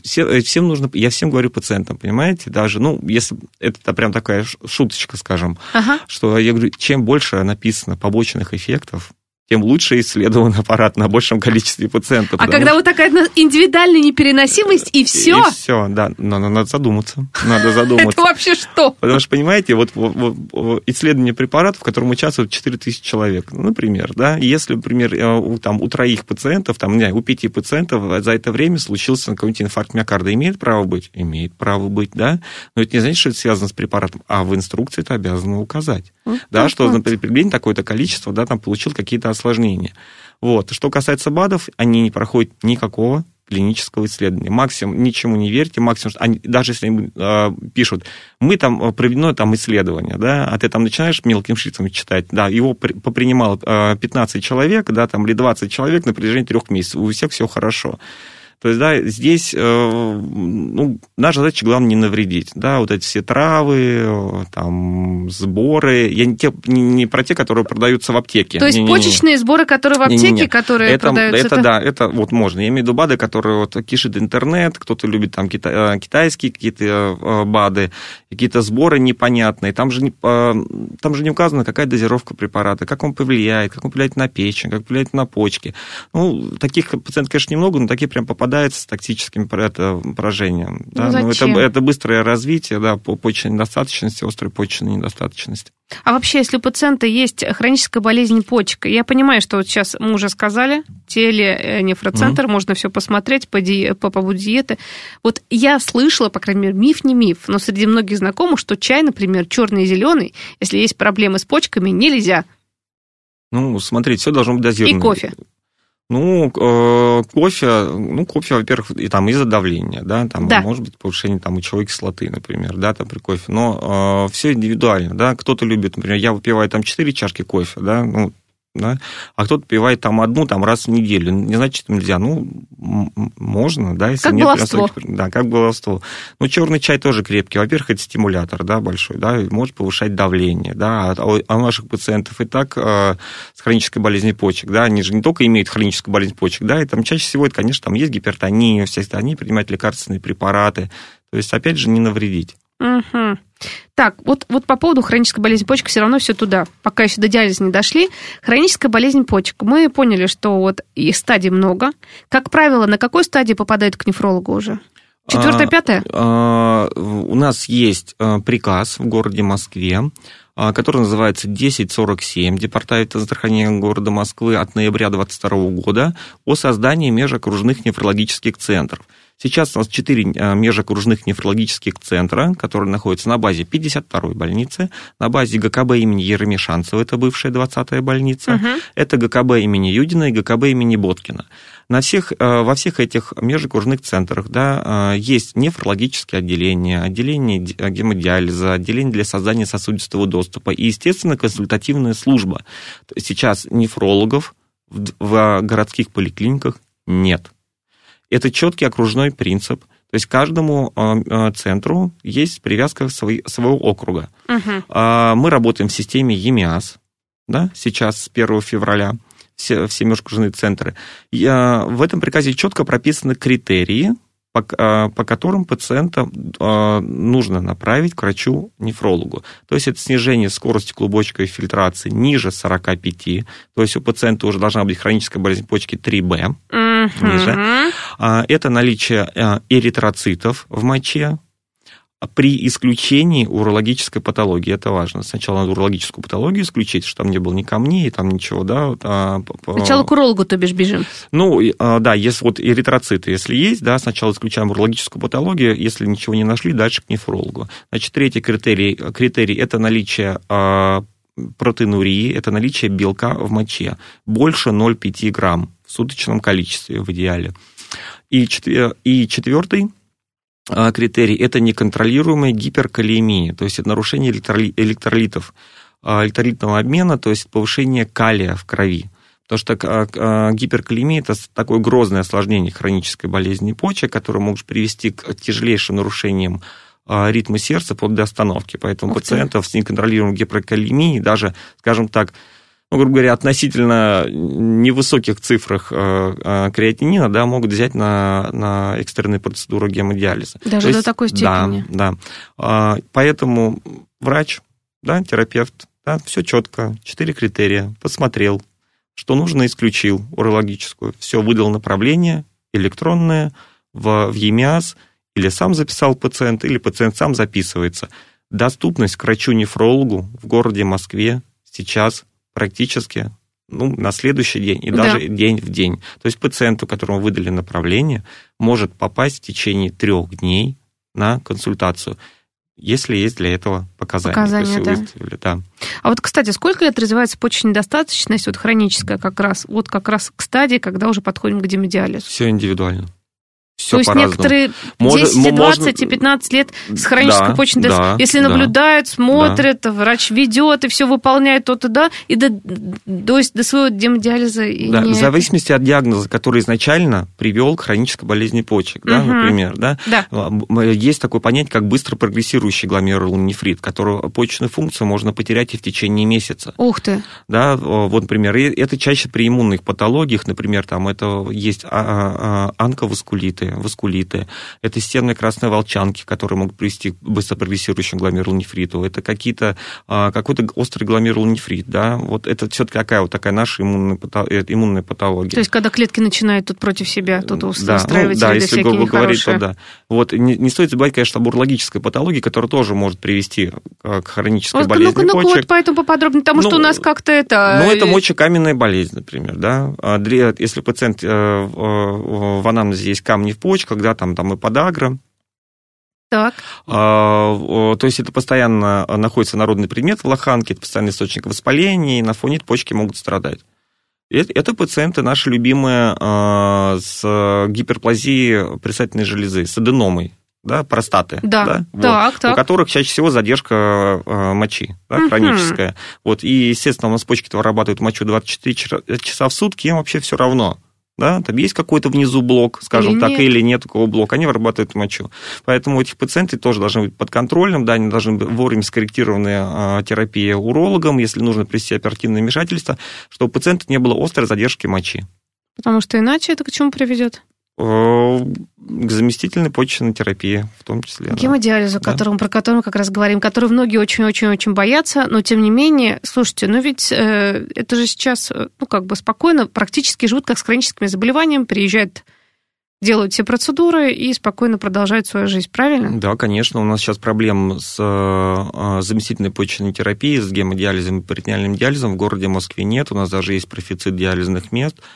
Все, э, всем нужно, я всем говорю пациентам, понимаете, даже, ну, если это прям такая шуточка, скажем, ага. что я говорю, чем больше написано побочных эффектов, тем лучше исследован аппарат на большем количестве пациентов. А когда что... вот такая индивидуальная непереносимость, и все? И все, да. Но, но надо задуматься. Надо <laughs> задуматься. Это вообще что? Потому что, понимаете, вот исследование препаратов, в котором участвуют 4000 человек, ну, например, да, если, например, э, у, там, у троих пациентов, там, не, у пяти пациентов за это время случился какой-нибудь инфаркт миокарда, имеет право быть? Имеет право быть, да. Но это не значит, что это связано с препаратом, а в инструкции это обязано указать. Вот да, что, вот. например, приблизительно такое-то количество, да, там получил какие-то осложнения. Вот. Что касается БАДов, они не проходят никакого клинического исследования. Максимум, ничему не верьте, максимум, они, даже если они э, пишут, мы там э, проведено там исследование, да, а ты там начинаешь мелким шрифтом читать, да, его при, попринимало э, 15 человек, да, там, или 20 человек на протяжении трех месяцев, у всех все хорошо. То есть, да, здесь, э, ну, наша задача, главное, не навредить, да, вот эти все травы, там, сборы, я не, те, не, не про те, которые продаются в аптеке. То есть не, почечные не, не. сборы, которые в аптеке, не, не, не. которые это, продаются? Это, это, да, это вот можно. Я имею в виду БАДы, которые вот кишит интернет, кто-то любит там кита, э, китайские какие-то э, БАДы, какие-то сборы непонятные, там же, не, там же не указано, какая дозировка препарата, как он повлияет, как он повлияет на печень, как повлияет на почки. Ну, таких пациентов, конечно, немного, но такие прям попадают попадает с тактическим поражением. Да? Ну, ну, это, это быстрое развитие да, по почечной недостаточности, острой почечной недостаточности. А вообще, если у пациента есть хроническая болезнь почек, я понимаю, что вот сейчас мы уже сказали, теленефроцентр, mm-hmm. можно все посмотреть по, ди... по поводу диеты. Вот я слышала, по крайней мере, миф не миф, но среди многих знакомых, что чай, например, черный и зеленый, если есть проблемы с почками, нельзя. Ну, смотрите, все должно быть дозировано. И кофе. Ну, э, кофе, ну, кофе, во-первых, и там из-за давления, да, там да. может быть повышение там мочевой кислоты, например, да, там при кофе, но э, все индивидуально, да, кто-то любит, например, я выпиваю там 4 чашки кофе, да, ну, да, а кто-то пивает там одну там раз в неделю. Не значит, нельзя. Ну, можно, да, если как нет баловство. Да, как баловство. Ну, черный чай тоже крепкий. Во-первых, это стимулятор, да, большой, да, может повышать давление, да. А, а у наших пациентов и так э, с хронической болезнью почек, да, они же не только имеют хроническую болезнь почек, да, и там чаще всего это, конечно, там есть гипертония, все они принимают лекарственные препараты. То есть, опять же, не навредить. Угу. Так, вот, вот по поводу хронической болезни почек все равно все туда. Пока еще до диализа не дошли. Хроническая болезнь почек. Мы поняли, что вот их стадий много. Как правило, на какой стадии попадают к нефрологу уже? Четвертая, а, пятая? А, у нас есть а, приказ в городе Москве, а, который называется 1047 Департамента здравоохранения города Москвы от ноября 2022 года о создании межокружных нефрологических центров. Сейчас у нас 4 а, межокружных нефрологических центра, которые находятся на базе 52-й больницы, на базе ГКБ имени Еремишанцева, это бывшая 20-я больница, угу. это ГКБ имени Юдина и ГКБ имени Боткина. На всех, а, во всех этих межокружных центрах да, а, есть нефрологические отделения, отделение гемодиализа, отделение для создания сосудистого доступа и, естественно, консультативная служба. Сейчас нефрологов в городских поликлиниках нет. Это четкий окружной принцип. То есть каждому э, центру есть привязка своего округа. Угу. Мы работаем в системе ЕМИАС, да, сейчас с 1 февраля все, все межкружные центры. В этом приказе четко прописаны критерии, по, а, по которым пациента а, нужно направить к врачу-нефрологу. То есть это снижение скорости клубочковой фильтрации ниже 45, то есть у пациента уже должна быть хроническая болезнь почки 3Б, mm-hmm. ниже. А, это наличие эритроцитов в моче, при исключении урологической патологии. Это важно. Сначала надо урологическую патологию исключить, что там не было ни камней, там ничего, да. А, сначала к урологу, то бишь, бежим. Ну, а, да, если вот эритроциты, если есть, да, сначала исключаем урологическую патологию, если ничего не нашли, дальше к нефрологу. Значит, третий критерий, критерий это наличие а, протеинурии, это наличие белка в моче. Больше 0,5 грамм в суточном количестве в идеале. И, и четвертый критерий – это неконтролируемая гиперкалиемия, то есть это нарушение электролитов, а, электролитного обмена, то есть повышение калия в крови. Потому что гиперкалемия – это такое грозное осложнение хронической болезни почек, которое может привести к тяжелейшим нарушениям ритма сердца под до остановки. Поэтому пациентов с неконтролируемой гиперкалемией, даже, скажем так, ну, грубо говоря, относительно невысоких цифрах э, э, креатинина, да, могут взять на, на экстренные процедуры гемодиализа. Даже есть, до такой степени? Да, да. Поэтому врач, да, терапевт, да, все четко, четыре критерия, посмотрел, что нужно, исключил урологическую, все, выдал направление электронное в, в ЕМИАС, или сам записал пациент, или пациент сам записывается. Доступность к врачу-нефрологу в городе Москве сейчас практически ну, на следующий день и даже да. день в день. То есть пациенту, которому выдали направление, может попасть в течение трех дней на консультацию, если есть для этого показания. Показания, да. Выставили, да. А вот, кстати, сколько лет развивается почечная недостаточность, вот хроническая как раз, вот как раз к стадии, когда уже подходим к гемодиализу? Все индивидуально все То есть некоторые Может, 10, 20 можно... и 15 лет с хронической да, почечной да, если да, наблюдают, смотрят, да. врач ведет и все выполняет то-то, да, и до, до, до своего гемодиализа... И да, не... В зависимости от диагноза, который изначально привел к хронической болезни почек, да, угу. например, да, да, есть такое понятие, как быстро прогрессирующий гломерулонефрит, которого почечную функцию можно потерять и в течение месяца. Ух ты! Да, вот, например, это чаще при иммунных патологиях, например, там это есть а, а, а, онковаскулиты, воскулиты, это системные красные волчанки, которые могут привести к быстро прогрессирующему гломерулонефриту, это какие-то, а, какой-то острый гломерулонефрит, да, вот это все-таки какая вот такая наша иммунная, э, иммунная патология. То есть, когда клетки начинают тут против себя, тут да, ну, да, если грубо говорить, то да. Вот, не, не стоит забывать, конечно, об урологической патологии, которая тоже может привести к хронической вот, болезни ну, почек. Ну, вот поэтому поподробнее, потому ну, что у нас как-то это... Ну, это мочекаменная болезнь, например, да. А, если пациент э, в анамнезе есть камни в почках, когда там, там и подагра, так. А, то есть это постоянно находится народный предмет в лоханке, это постоянный источник воспаления, и на фоне почки могут страдать. Это, это пациенты наши любимые а, с гиперплазией предстательной железы, с аденомой, да, простаты, да, да вот, так, так. у которых чаще всего задержка а, мочи да, угу. хроническая. Вот, и, естественно, у нас почки вырабатывают мочу 24 часа в сутки, им вообще все равно да, там есть какой-то внизу блок, скажем или так, нет. или нет такого блока, они вырабатывают мочу. Поэтому у этих пациентов тоже должны быть под контролем, да, они должны быть вовремя скорректированная а, терапия урологом, если нужно привести оперативное вмешательство, чтобы у пациента не было острой задержки мочи. Потому что иначе это к чему приведет? Э, к заместительной почечной терапии в том числе. Гемодиализу, да. которым, про который мы как раз говорим, который многие очень-очень-очень боятся, но тем не менее, слушайте, ну ведь э, это же сейчас, э, ну как бы спокойно, практически живут как с хроническими заболеваниями, приезжают делают все процедуры и спокойно продолжают свою жизнь, правильно? Да, конечно. У нас сейчас проблем с э, заместительной почечной терапией, с гемодиализом и перитонеальным диализом в городе Москве нет. У нас даже есть профицит диализных мест –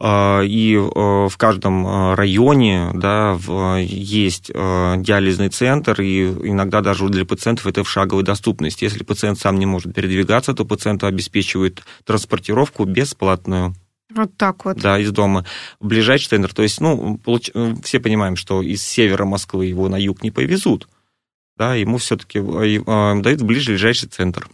и э, в каждом э, районе да, есть э, диализный центр, и иногда даже для пациентов это в шаговой доступности. Если пациент сам не может передвигаться, то пациенту обеспечивают транспортировку бесплатную. Вот так вот. Да, из дома. Ближайший центр. То есть, ну, получ... все понимаем, что из севера Москвы его на юг не повезут. Да, ему все-таки дают в ближайший центр.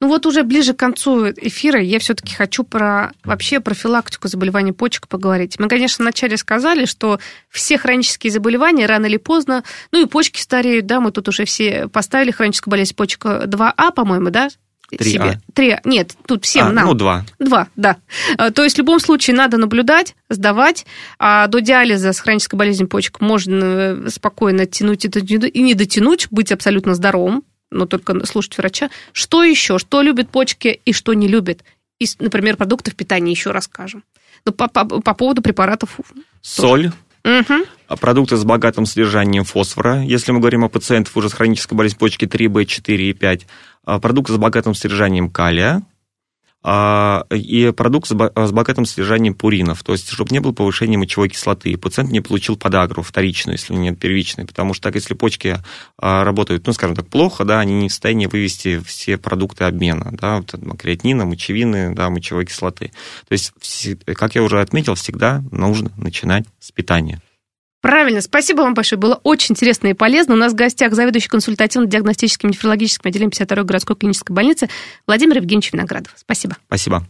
Ну вот уже ближе к концу эфира я все-таки хочу про вообще профилактику заболеваний почек поговорить. Мы, конечно, вначале сказали, что все хронические заболевания рано или поздно, ну и почки стареют, да, мы тут уже все поставили хроническую болезнь почек 2А, по-моему, да, Три себе. Три А. Нет, тут всем а, нам. Ну, два. Два, да. А, то есть в любом случае надо наблюдать, сдавать. А до диализа с хронической болезнью почек можно э, спокойно тянуть и не дотянуть, быть абсолютно здоровым но только слушать врача. Что еще? Что любит почки и что не любит? И, например, продуктов питания еще расскажем. Ну, по, по, по поводу препаратов. Соль. Угу. Продукты с богатым содержанием фосфора. Если мы говорим о пациентах уже с хронической болезнью почки 3B, 4 и 5. Продукты с богатым содержанием калия. А, и продукт с богатым содержанием пуринов, то есть чтобы не было повышения мочевой кислоты, пациент не получил подагру вторичную, если нет первичной, потому что так, если почки а, работают, ну, скажем так, плохо, да, они не в состоянии вывести все продукты обмена, да, креатинина, мочевины, да, мочевой кислоты. То есть, как я уже отметил, всегда нужно начинать с питания. Правильно, спасибо вам большое. Было очень интересно и полезно. У нас в гостях заведующий консультативно-диагностическим нефрологическим отделением 52-й городской клинической больницы Владимир Евгеньевич Виноградов. Спасибо. Спасибо.